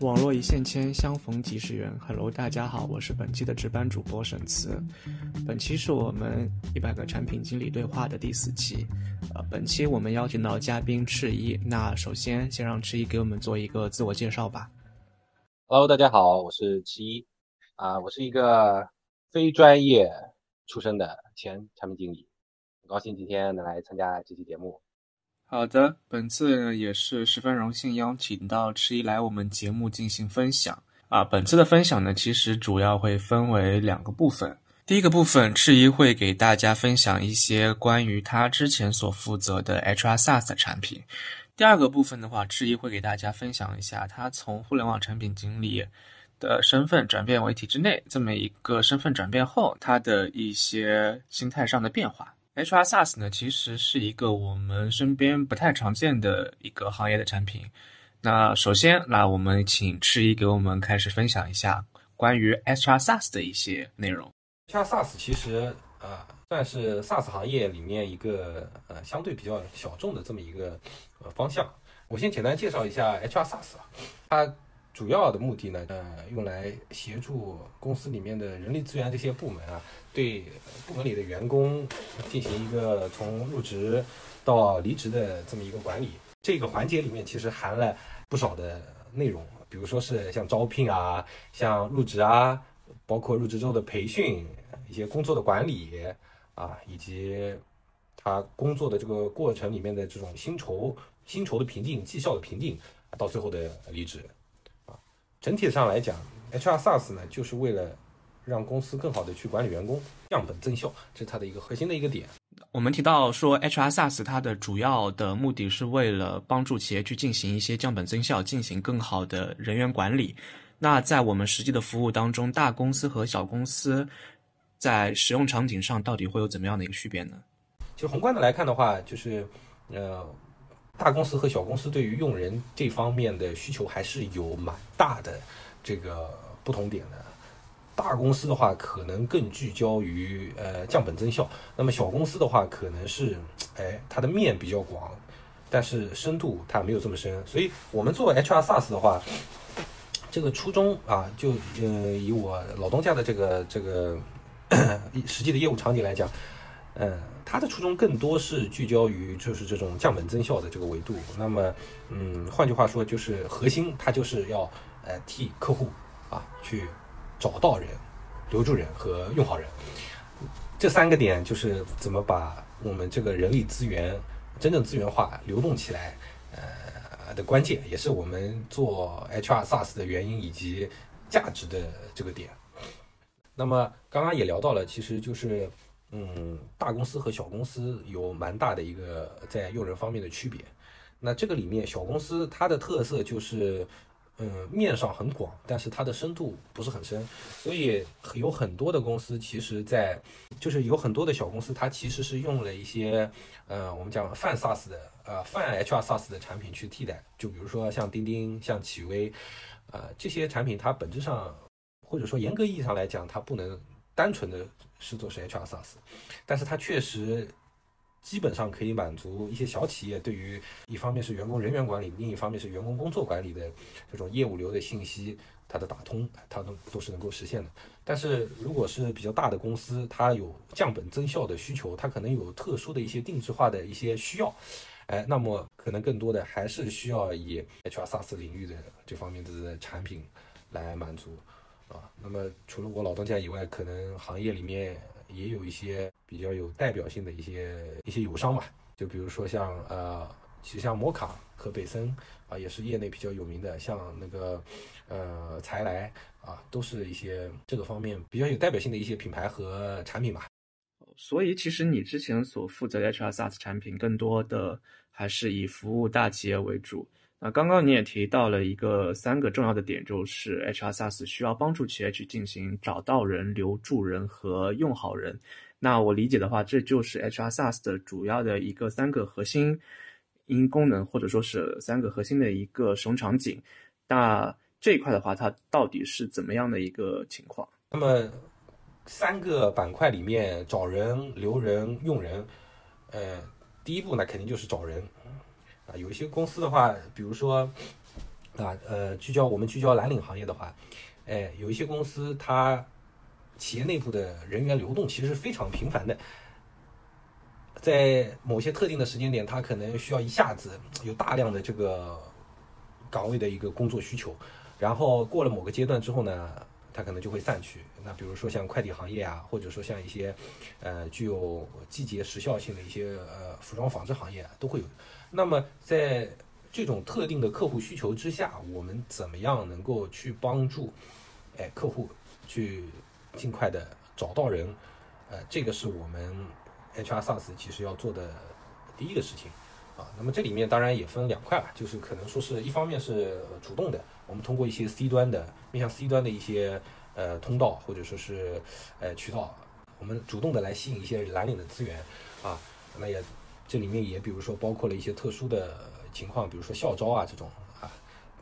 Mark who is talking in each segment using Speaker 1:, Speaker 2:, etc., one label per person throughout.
Speaker 1: 网络一线牵，相逢即是缘。Hello，大家好，我是本期的值班主播沈慈。本期是我们一百个产品经理对话的第四期。呃，本期我们邀请到嘉宾赤一。那首先，先让赤一给我们做一个自我介绍吧。
Speaker 2: Hello，大家好，我是赤一。啊，我是一个非专业出身的前产品经理，很高兴今天能来参加这期节目。
Speaker 1: 好的，本次也是十分荣幸邀请到迟一来我们节目进行分享啊。本次的分享呢，其实主要会分为两个部分。第一个部分，赤一会给大家分享一些关于他之前所负责的 HR SaaS 产品。第二个部分的话，赤一会给大家分享一下他从互联网产品经理的身份转变为体制内这么一个身份转变后，他的一些心态上的变化。HR SaaS 呢，其实是一个我们身边不太常见的一个行业的产品。那首先，那我们请赤一给我们开始分享一下关于 HR SaaS 的一些内容。
Speaker 2: HR SaaS 其实啊，算是 SaaS 行业里面一个呃相对比较小众的这么一个呃方向。我先简单介绍一下 HR SaaS 啊，它。主要的目的呢，呃，用来协助公司里面的人力资源这些部门啊，对部门里的员工进行一个从入职到离职的这么一个管理。这个环节里面其实含了不少的内容，比如说是像招聘啊，像入职啊，包括入职之后的培训，一些工作的管理啊，以及他工作的这个过程里面的这种薪酬、薪酬的评定、绩效的评定，到最后的离职。整体上来讲，HR SaaS 呢，就是为了让公司更好的去管理员工，降本增效，这是它的一个核心的一个点。
Speaker 1: 我们提到说，HR SaaS 它的主要的目的是为了帮助企业去进行一些降本增效，进行更好的人员管理。那在我们实际的服务当中，大公司和小公司在使用场景上到底会有怎么样的一个区别呢？
Speaker 2: 就宏观的来看的话，就是呃。大公司和小公司对于用人这方面的需求还是有蛮大的这个不同点的。大公司的话，可能更聚焦于呃降本增效；那么小公司的话，可能是哎它的面比较广，但是深度它没有这么深。所以我们做 HR SaaS 的话，这个初衷啊，就呃以我老东家的这个这个实际的业务场景来讲，嗯。它的初衷更多是聚焦于就是这种降本增效的这个维度。那么，嗯，换句话说，就是核心它就是要呃替客户啊去找到人、留住人和用好人。这三个点就是怎么把我们这个人力资源真正资源化、流动起来呃的关键，也是我们做 HR SaaS 的原因以及价值的这个点。那么刚刚也聊到了，其实就是。嗯，大公司和小公司有蛮大的一个在用人方面的区别。那这个里面，小公司它的特色就是，嗯，面上很广，但是它的深度不是很深。所以有很多的公司，其实在就是有很多的小公司，它其实是用了一些，呃，我们讲泛 SaaS 的，呃，泛 HR SaaS 的产品去替代。就比如说像钉钉、像企微，呃，这些产品它本质上或者说严格意义上来讲，它不能。单纯的是做是 HR SaaS，但是它确实基本上可以满足一些小企业对于一方面是员工人员管理，另一方面是员工工作管理的这种业务流的信息，它的打通，它都都是能够实现的。但是如果是比较大的公司，它有降本增效的需求，它可能有特殊的一些定制化的一些需要，哎，那么可能更多的还是需要以 HR SaaS 领域的这方面的产品来满足。啊，那么除了我老东家以外，可能行业里面也有一些比较有代表性的一些一些友商吧，就比如说像呃，其实像摩卡和北森啊，也是业内比较有名的，像那个呃才来啊，都是一些这个方面比较有代表性的一些品牌和产品吧。
Speaker 1: 所以其实你之前所负责的 HR SaaS 产品，更多的还是以服务大企业为主。那刚刚你也提到了一个三个重要的点，就是 HR SaaS 需要帮助企业去进行找到人、留住人和用好人。那我理解的话，这就是 HR SaaS 的主要的一个三个核心因功能，或者说是三个核心的一个使用场景。那这一块的话，它到底是怎么样的一个情况？
Speaker 2: 那么三个板块里面，找人、留人、用人，呃，第一步呢，肯定就是找人。有一些公司的话，比如说，啊，呃，聚焦我们聚焦蓝领行业的话，哎，有一些公司它企业内部的人员流动其实是非常频繁的，在某些特定的时间点，它可能需要一下子有大量的这个岗位的一个工作需求，然后过了某个阶段之后呢，它可能就会散去。那比如说像快递行业啊，或者说像一些呃具有季节时效性的一些呃服装纺织行业啊都会有。那么在这种特定的客户需求之下，我们怎么样能够去帮助哎客户去尽快的找到人？呃，这个是我们 HR SaaS 其实要做的第一个事情啊。那么这里面当然也分两块吧，就是可能说是一方面是主动的，我们通过一些 C 端的面向 C 端的一些呃通道或者说是呃渠道，我们主动的来吸引一些蓝领的资源啊。那也这里面也比如说包括了一些特殊的情况，比如说校招啊这种，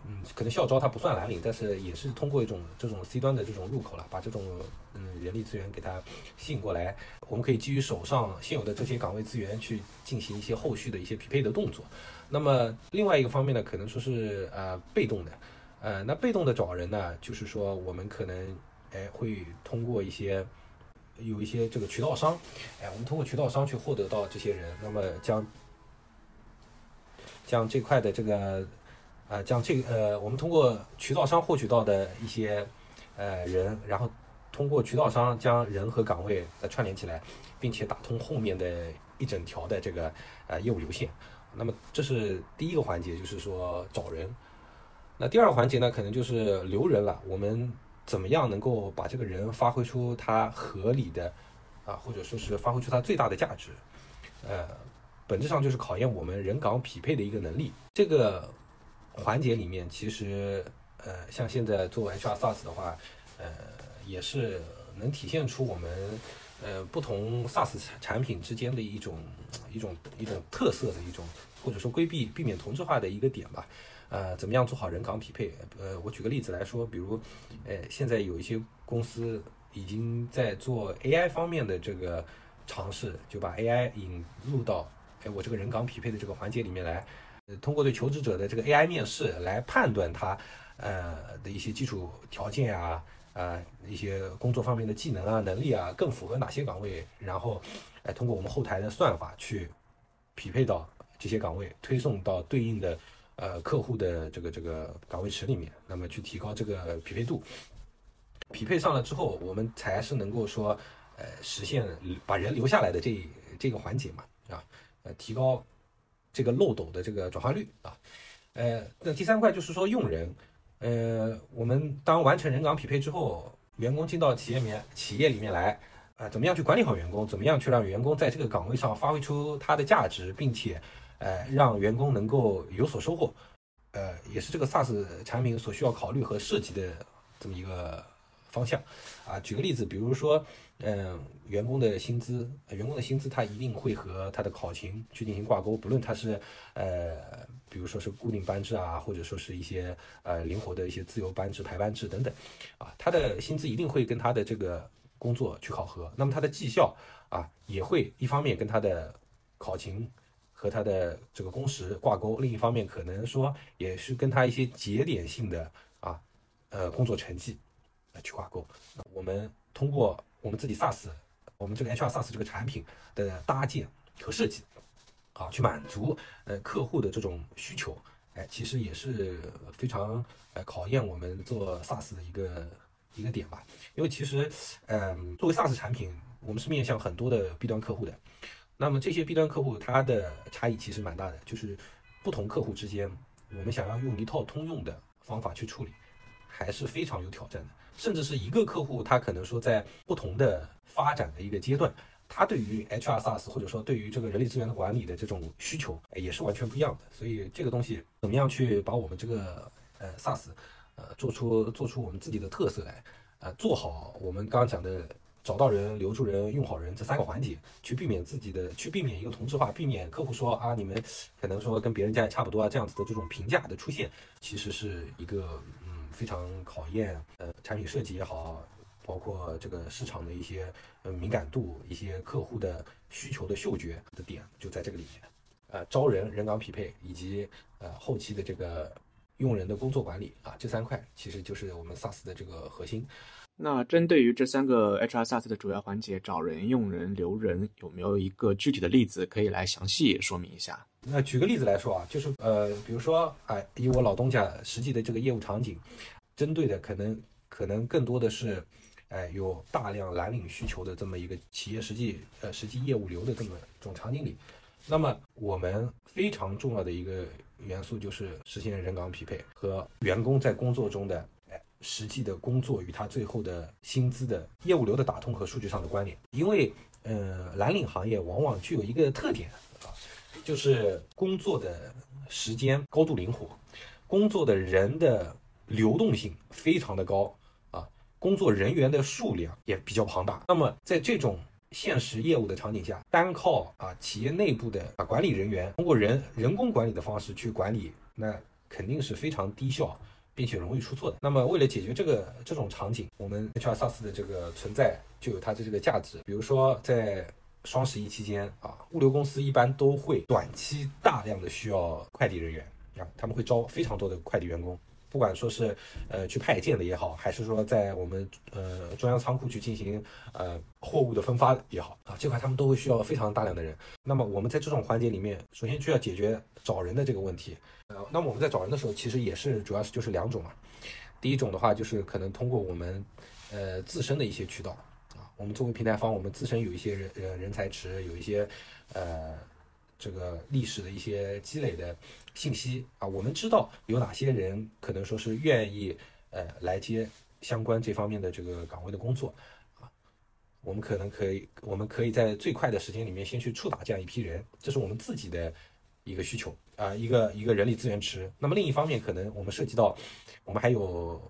Speaker 2: 嗯，可能校招它不算蓝领，但是也是通过一种这种 C 端的这种入口了，把这种嗯人力资源给它吸引过来。我们可以基于手上现有的这些岗位资源去进行一些后续的一些匹配的动作。那么另外一个方面呢，可能说是呃被动的，呃，那被动的找人呢，就是说我们可能哎会通过一些有一些这个渠道商，哎，我们通过渠道商去获得到这些人，那么将将这块的这个啊，将这个呃，我们通过渠道商获取到的一些呃人，然后通过渠道商将人和岗位再串联起来，并且打通后面的一整条的这个呃业务流线。那么这是第一个环节，就是说找人。那第二个环节呢，可能就是留人了。我们怎么样能够把这个人发挥出他合理的啊，或者说是发挥出他最大的价值？呃，本质上就是考验我们人岗匹配的一个能力。这个环节里面，其实呃，像现在做 HR SaaS 的话，呃，也是能体现出我们呃不同 SaaS 产产品之间的一种一种一种特色的一种，或者说规避避免同质化的一个点吧。呃，怎么样做好人岗匹配？呃，我举个例子来说，比如，呃，现在有一些公司已经在做 AI 方面的这个尝试，就把 AI 引入到哎我这个人岗匹配的这个环节里面来，通过对求职者的这个 AI 面试来判断他呃的一些基础条件啊，啊一些工作方面的技能啊能力啊更符合哪些岗位，然后哎通过我们后台的算法去匹配到这些岗位，推送到对应的。呃，客户的这个这个岗位池里面，那么去提高这个匹配度，匹配上了之后，我们才是能够说，呃，实现把人留下来的这这个环节嘛，啊，呃，提高这个漏斗的这个转化率啊，呃，那第三块就是说用人，呃，我们当完成人岗匹配之后，员工进到企业里面企业里面来，啊，怎么样去管理好员工，怎么样去让员工在这个岗位上发挥出他的价值，并且。呃，让员工能够有所收获，呃，也是这个 SaaS 产品所需要考虑和涉及的这么一个方向啊。举个例子，比如说，嗯，员工的薪资，员工的薪资他一定会和他的考勤去进行挂钩，不论他是呃，比如说是固定班制啊，或者说是一些呃灵活的一些自由班制、排班制等等，啊，他的薪资一定会跟他的这个工作去考核。那么他的绩效啊，也会一方面跟他的考勤。和他的这个工时挂钩，另一方面可能说也是跟他一些节点性的啊，呃工作成绩去挂钩。我们通过我们自己 SaaS，我们这个 HR SaaS 这个产品的搭建和设计，啊，去满足呃客户的这种需求，哎，其实也是非常呃考验我们做 SaaS 的一个一个点吧。因为其实，嗯，作为 SaaS 产品，我们是面向很多的 B 端客户的。那么这些 B 端客户，它的差异其实蛮大的，就是不同客户之间，我们想要用一套通用的方法去处理，还是非常有挑战的。甚至是一个客户，他可能说在不同的发展的一个阶段，他对于 HR SaaS 或者说对于这个人力资源的管理的这种需求，也是完全不一样的。所以这个东西怎么样去把我们这个呃 SaaS，呃做出做出我们自己的特色来，呃做好我们刚刚讲的。找到人、留住人、用好人这三个环节，去避免自己的，去避免一个同质化，避免客户说啊，你们可能说跟别人家也差不多啊，这样子的这种评价的出现，其实是一个非常考验呃产品设计也好，包括这个市场的一些呃敏感度、一些客户的需求的嗅觉的点，就在这个里面。呃，招人、人岗匹配以及呃后期的这个用人的工作管理啊，这三块其实就是我们 SaaS 的这个核心。
Speaker 1: 那针对于这三个 HR SaaS 的主要环节，找人、用人、留人，有没有一个具体的例子可以来详细说明一下？
Speaker 2: 那举个例子来说啊，就是呃，比如说哎，以我老东家实际的这个业务场景，针对的可能可能更多的是，哎，有大量蓝领需求的这么一个企业实际呃实际业务流的这么这种场景里，那么我们非常重要的一个元素就是实现人岗匹配和员工在工作中的。实际的工作与他最后的薪资的业务流的打通和数据上的关联，因为呃蓝领行业往往具有一个特点啊，就是工作的时间高度灵活，工作的人的流动性非常的高啊，工作人员的数量也比较庞大。那么在这种现实业务的场景下，单靠啊企业内部的啊管理人员通过人人工管理的方式去管理，那肯定是非常低效。并且容易出错的。那么，为了解决这个这种场景，我们 HR SaaS 的这个存在就有它的这个价值。比如说，在双十一期间啊，物流公司一般都会短期大量的需要快递人员啊，他们会招非常多的快递员工，不管说是呃去派件的也好，还是说在我们呃中央仓库去进行呃货物的分发也好啊，这块他们都会需要非常大量的人。那么我们在这种环节里面，首先就要解决找人的这个问题。呃，那么我们在找人的时候，其实也是主要是就是两种嘛。第一种的话，就是可能通过我们呃自身的一些渠道啊，我们作为平台方，我们自身有一些人呃人才池，有一些呃这个历史的一些积累的信息啊，我们知道有哪些人可能说是愿意呃来接相关这方面的这个岗位的工作啊，我们可能可以，我们可以在最快的时间里面先去触打这样一批人，这是我们自己的。一个需求啊，一个一个人力资源池。那么另一方面，可能我们涉及到，我们还有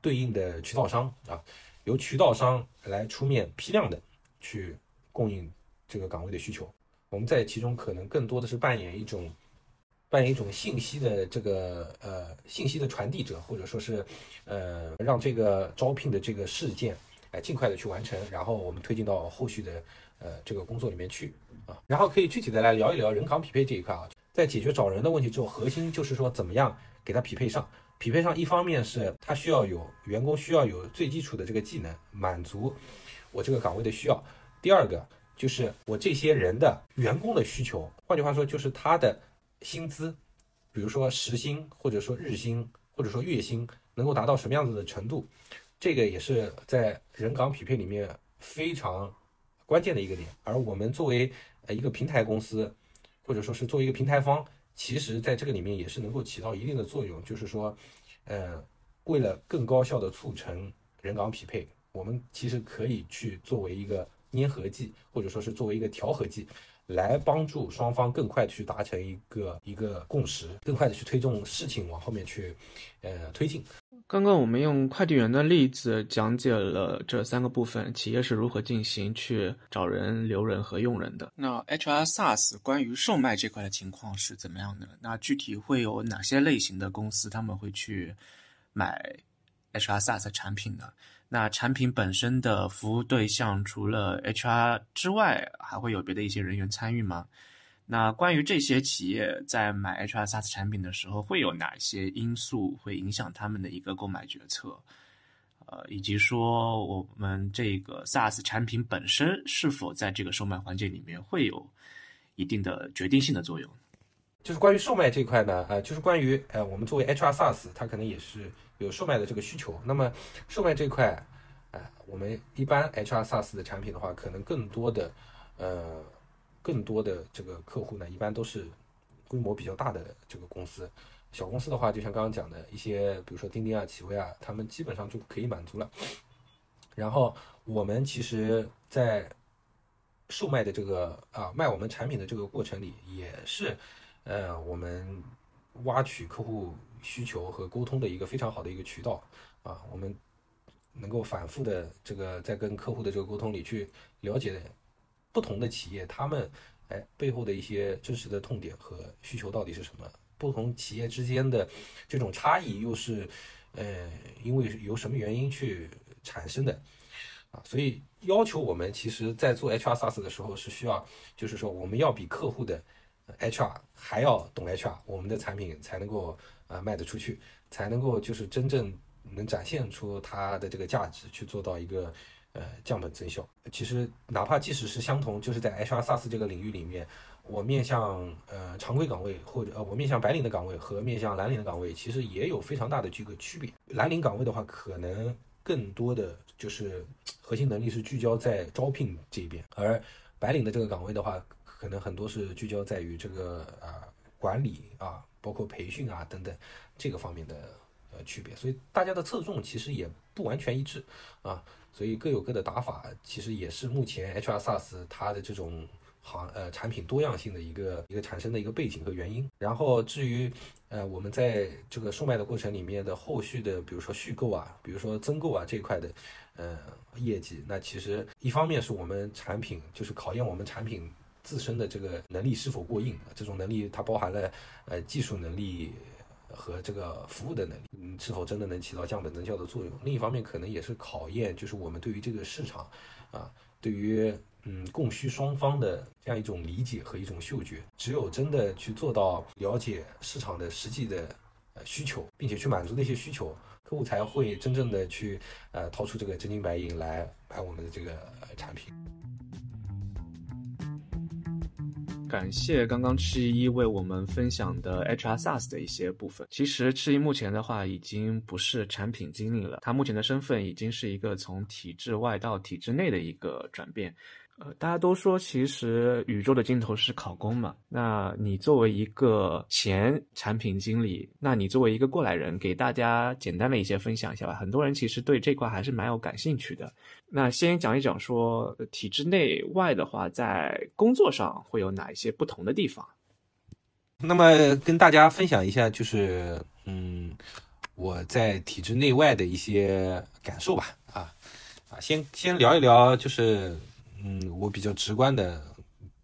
Speaker 2: 对应的渠道商啊，由渠道商来出面批量的去供应这个岗位的需求。我们在其中可能更多的是扮演一种扮演一种信息的这个呃信息的传递者，或者说是呃让这个招聘的这个事件哎尽快的去完成，然后我们推进到后续的呃这个工作里面去啊。然后可以具体的来聊一聊人岗匹配这一块啊。在解决找人的问题之后，核心就是说怎么样给他匹配上。匹配上，一方面是他需要有员工需要有最基础的这个技能，满足我这个岗位的需要。第二个就是我这些人的员工的需求，换句话说就是他的薪资，比如说时薪或者说日薪或者说月薪能够达到什么样子的程度，这个也是在人岗匹配里面非常关键的一个点。而我们作为呃一个平台公司。或者说是作为一个平台方，其实在这个里面也是能够起到一定的作用。就是说，呃，为了更高效的促成人岗匹配，我们其实可以去作为一个粘合剂，或者说是作为一个调和剂，来帮助双方更快去达成一个一个共识，更快的去推动事情往后面去，呃，推进。
Speaker 1: 刚刚我们用快递员的例子讲解了这三个部分，企业是如何进行去找人、留人和用人的。那 HR SaaS 关于售卖这块的情况是怎么样的？那具体会有哪些类型的公司他们会去买 HR SaaS 产品呢？那产品本身的服务对象除了 HR 之外，还会有别的一些人员参与吗？那关于这些企业在买 HR SaaS 产品的时候，会有哪些因素会影响他们的一个购买决策？呃，以及说我们这个 SaaS 产品本身是否在这个售卖环节里面会有一定的决定性的作用？
Speaker 2: 就是关于售卖这块呢，呃，就是关于呃，我们作为 HR SaaS，它可能也是有售卖的这个需求。那么售卖这块，呃，我们一般 HR SaaS 的产品的话，可能更多的，呃。更多的这个客户呢，一般都是规模比较大的这个公司。小公司的话，就像刚刚讲的一些，比如说钉钉啊、企微啊，他们基本上就可以满足了。然后我们其实，在售卖的这个啊卖我们产品的这个过程里，也是呃我们挖取客户需求和沟通的一个非常好的一个渠道啊。我们能够反复的这个在跟客户的这个沟通里去了解。不同的企业，他们哎背后的一些真实的痛点和需求到底是什么？不同企业之间的这种差异又是呃因为由什么原因去产生的啊？所以要求我们其实，在做 HR SaaS 的时候是需要，就是说我们要比客户的 HR 还要懂 HR，我们的产品才能够呃卖得出去，才能够就是真正能展现出它的这个价值，去做到一个呃降本增效。其实哪怕即使是相同，就是在 HR SaaS 这个领域里面，我面向呃常规岗位或者呃我面向白领的岗位和面向蓝领的岗位，其实也有非常大的这个区别。蓝领岗位的话，可能更多的就是核心能力是聚焦在招聘这边，而白领的这个岗位的话，可能很多是聚焦在于这个啊管理啊，包括培训啊等等这个方面的呃区别，所以大家的侧重其实也不完全一致啊，所以各有各的打法，其实也是目前 HR SaaS 它的这种行呃产品多样性的一个一个产生的一个背景和原因。然后至于呃我们在这个售卖的过程里面的后续的，比如说续购啊，比如说增购啊这一块的。呃，业绩那其实一方面是我们产品，就是考验我们产品自身的这个能力是否过硬。这种能力它包含了呃技术能力和这个服务的能力，嗯，是否真的能起到降本增效的作用。另一方面可能也是考验，就是我们对于这个市场啊，对于嗯供需双方的这样一种理解和一种嗅觉。只有真的去做到了解市场的实际的呃需求，并且去满足那些需求。客户才会真正的去呃掏出这个真金白银来买我们的这个产品。
Speaker 1: 感谢刚刚赤一为我们分享的 HR SaaS 的一些部分。其实赤一目前的话已经不是产品经理了，他目前的身份已经是一个从体制外到体制内的一个转变。呃，大家都说其实宇宙的尽头是考公嘛。那你作为一个前产品经理，那你作为一个过来人，给大家简单的一些分享一下吧。很多人其实对这块还是蛮有感兴趣的。那先讲一讲说体制内外的话，在工作上会有哪一些不同的地方？
Speaker 2: 那么跟大家分享一下，就是嗯，我在体制内外的一些感受吧。啊啊，先先聊一聊，就是。嗯，我比较直观的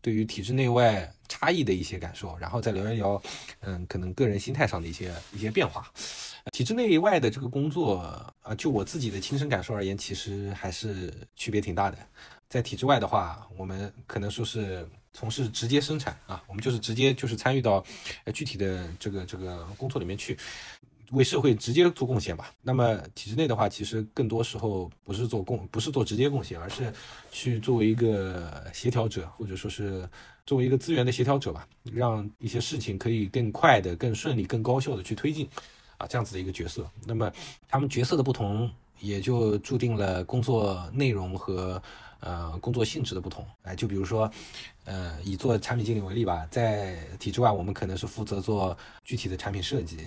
Speaker 2: 对于体制内外差异的一些感受，然后再聊一聊，嗯，可能个人心态上的一些一些变化。体制内外的这个工作啊，就我自己的亲身感受而言，其实还是区别挺大的。在体制外的话，我们可能说是从事直接生产啊，我们就是直接就是参与到具体的这个这个工作里面去。为社会直接做贡献吧。那么体制内的话，其实更多时候不是做贡，不是做直接贡献，而是去作为一个协调者，或者说是作为一个资源的协调者吧，让一些事情可以更快的、更顺利、更高效的去推进，啊，这样子的一个角色。那么他们角色的不同，也就注定了工作内容和呃工作性质的不同。哎，就比如说，呃，以做产品经理为例吧，在体制外，我们可能是负责做具体的产品设计。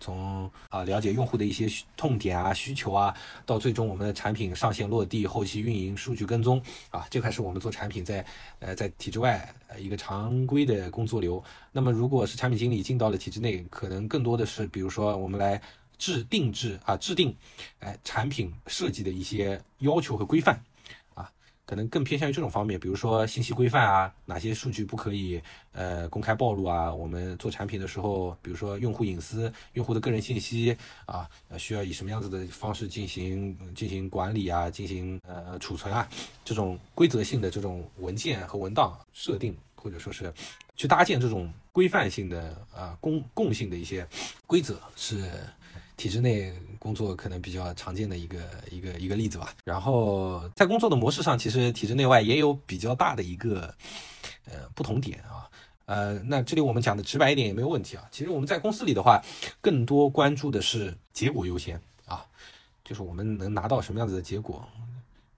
Speaker 2: 从啊了解用户的一些痛点啊需求啊，到最终我们的产品上线落地、后期运营、数据跟踪啊，这块是我们做产品在呃在体制外呃一个常规的工作流。那么如果是产品经理进到了体制内，可能更多的是比如说我们来制定制啊制定哎产品设计的一些要求和规范。可能更偏向于这种方面，比如说信息规范啊，哪些数据不可以呃公开暴露啊？我们做产品的时候，比如说用户隐私、用户的个人信息啊，需要以什么样子的方式进行进行管理啊，进行呃储存啊？这种规则性的这种文件和文档设定，或者说是去搭建这种规范性的啊公共性的一些规则是。体制内工作可能比较常见的一个一个一个例子吧。然后在工作的模式上，其实体制内外也有比较大的一个呃不同点啊。呃，那这里我们讲的直白一点也没有问题啊。其实我们在公司里的话，更多关注的是结果优先啊，就是我们能拿到什么样子的结果，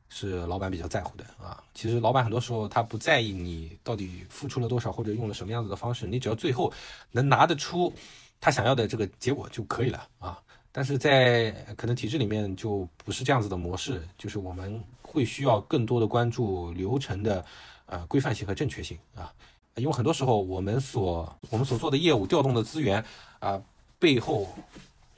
Speaker 2: 是老板比较在乎的啊。其实老板很多时候他不在意你到底付出了多少或者用了什么样子的方式，你只要最后能拿得出他想要的这个结果就可以了啊。但是在可能体制里面就不是这样子的模式，就是我们会需要更多的关注流程的呃规范性和正确性啊，因为很多时候我们所我们所做的业务调动的资源啊背后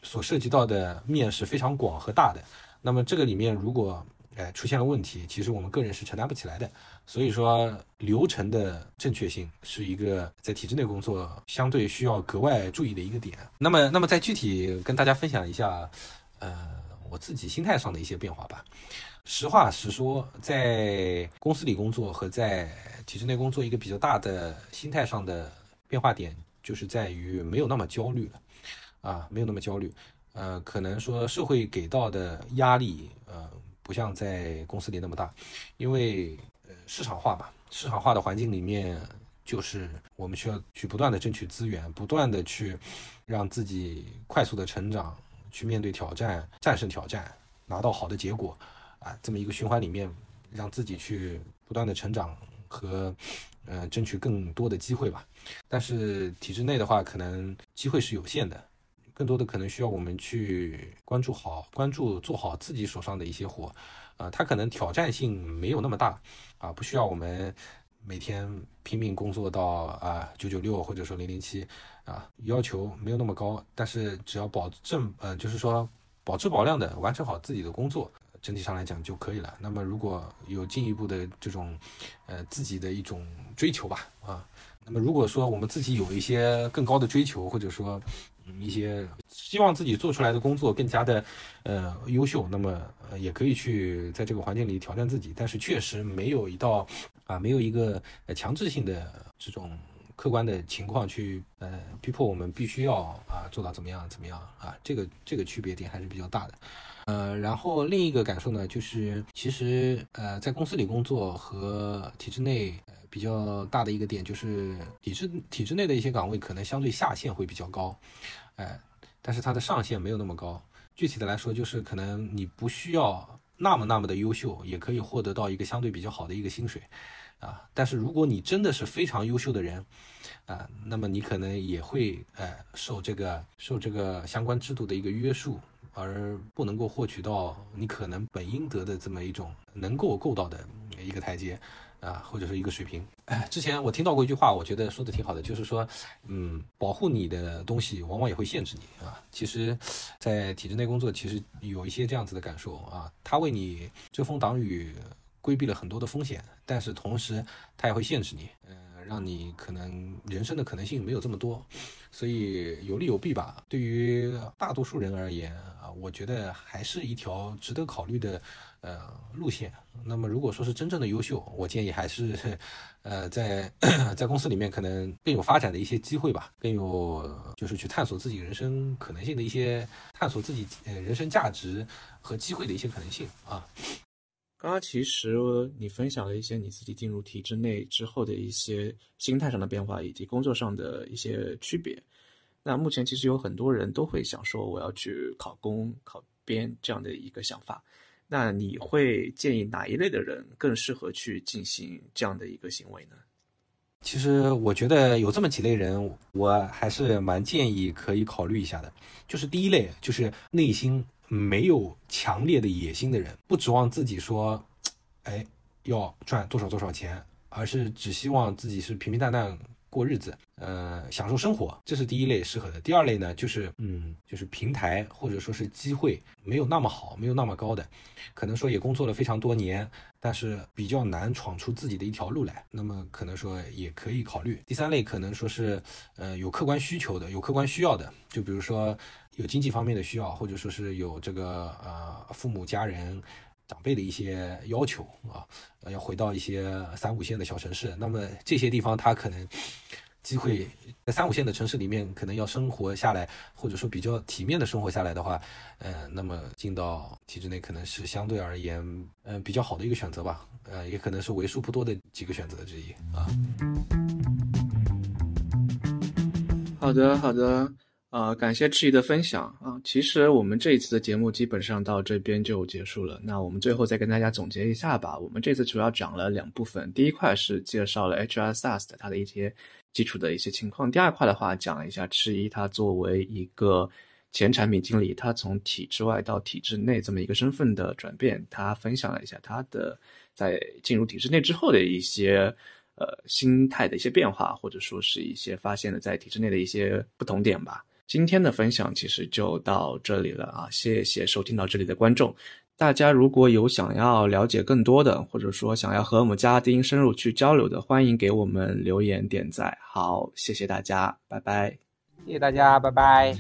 Speaker 2: 所涉及到的面是非常广和大的，那么这个里面如果哎出现了问题，其实我们个人是承担不起来的。所以说，流程的正确性是一个在体制内工作相对需要格外注意的一个点。那么，那么再具体跟大家分享一下，呃，我自己心态上的一些变化吧。实话实说，在公司里工作和在体制内工作，一个比较大的心态上的变化点就是在于没有那么焦虑了，啊，没有那么焦虑。呃，可能说社会给到的压力，呃，不像在公司里那么大，因为呃市场化吧，市场化的环境里面，就是我们需要去不断的争取资源，不断的去让自己快速的成长，去面对挑战，战胜挑战，拿到好的结果，啊，这么一个循环里面，让自己去不断的成长和呃争取更多的机会吧。但是体制内的话，可能机会是有限的。更多的可能需要我们去关注好、关注做好自己手上的一些活，啊，它可能挑战性没有那么大，啊，不需要我们每天拼命工作到啊九九六或者说零零七，啊，要求没有那么高，但是只要保证，呃，就是说保质保量的完成好自己的工作，整体上来讲就可以了。那么如果有进一步的这种，呃，自己的一种追求吧，啊，那么如果说我们自己有一些更高的追求，或者说。一些希望自己做出来的工作更加的，呃，优秀，那么呃也可以去在这个环境里挑战自己，但是确实没有一道啊，没有一个呃强制性的这种客观的情况去呃逼迫我们必须要啊做到怎么样怎么样啊，这个这个区别点还是比较大的。呃，然后另一个感受呢，就是其实呃在公司里工作和体制内比较大的一个点就是体制体制内的一些岗位可能相对下限会比较高。哎，但是它的上限没有那么高。具体的来说，就是可能你不需要那么那么的优秀，也可以获得到一个相对比较好的一个薪水，啊。但是如果你真的是非常优秀的人，啊，那么你可能也会呃受这个受这个相关制度的一个约束，而不能够获取到你可能本应得的这么一种能够够到的一个台阶。啊，或者是一个水平。哎，之前我听到过一句话，我觉得说的挺好的，就是说，嗯，保护你的东西，往往也会限制你啊。其实，在体制内工作，其实有一些这样子的感受啊，他为你遮风挡雨，规避了很多的风险，但是同时，他也会限制你，嗯，让你可能人生的可能性没有这么多。所以有利有弊吧。对于大多数人而言啊，我觉得还是一条值得考虑的。呃，路线。那么，如果说是真正的优秀，我建议还是，呃，在 在公司里面可能更有发展的一些机会吧，更有就是去探索自己人生可能性的一些，探索自己呃人生价值和机会的一些可能性啊。
Speaker 1: 刚刚其实你分享了一些你自己进入体制内之后的一些心态上的变化，以及工作上的一些区别。那目前其实有很多人都会想说，我要去考公、考编这样的一个想法。那你会建议哪一类的人更适合去进行这样的一个行为呢？
Speaker 2: 其实我觉得有这么几类人，我还是蛮建议可以考虑一下的。就是第一类，就是内心没有强烈的野心的人，不指望自己说，哎，要赚多少多少钱，而是只希望自己是平平淡淡。过日子，呃，享受生活，这是第一类适合的。第二类呢，就是，嗯，就是平台或者说是机会没有那么好，没有那么高的，可能说也工作了非常多年，但是比较难闯出自己的一条路来，那么可能说也可以考虑。第三类可能说是，呃，有客观需求的，有客观需要的，就比如说有经济方面的需要，或者说是有这个呃父母家人。长辈的一些要求啊，要回到一些三五线的小城市，那么这些地方他可能机会在三五线的城市里面，可能要生活下来，或者说比较体面的生活下来的话，呃，那么进到体制内可能是相对而言，嗯，比较好的一个选择吧，呃，也可能是为数不多的几个选择之一啊。
Speaker 1: 好的，好的。啊，感谢赤怡的分享啊！其实我们这一次的节目基本上到这边就结束了。那我们最后再跟大家总结一下吧。我们这次主要讲了两部分，第一块是介绍了 HR SaaS 的它的一些基础的一些情况，第二块的话讲了一下赤怡他作为一个前产品经理，他从体制外到体制内这么一个身份的转变，他分享了一下他的在进入体制内之后的一些呃心态的一些变化，或者说是一些发现的在体制内的一些不同点吧。今天的分享其实就到这里了啊！谢谢收听到这里的观众。大家如果有想要了解更多的，或者说想要和我们嘉宾深入去交流的，欢迎给我们留言点赞。好，谢谢大家，拜拜。
Speaker 2: 谢谢大家，拜拜。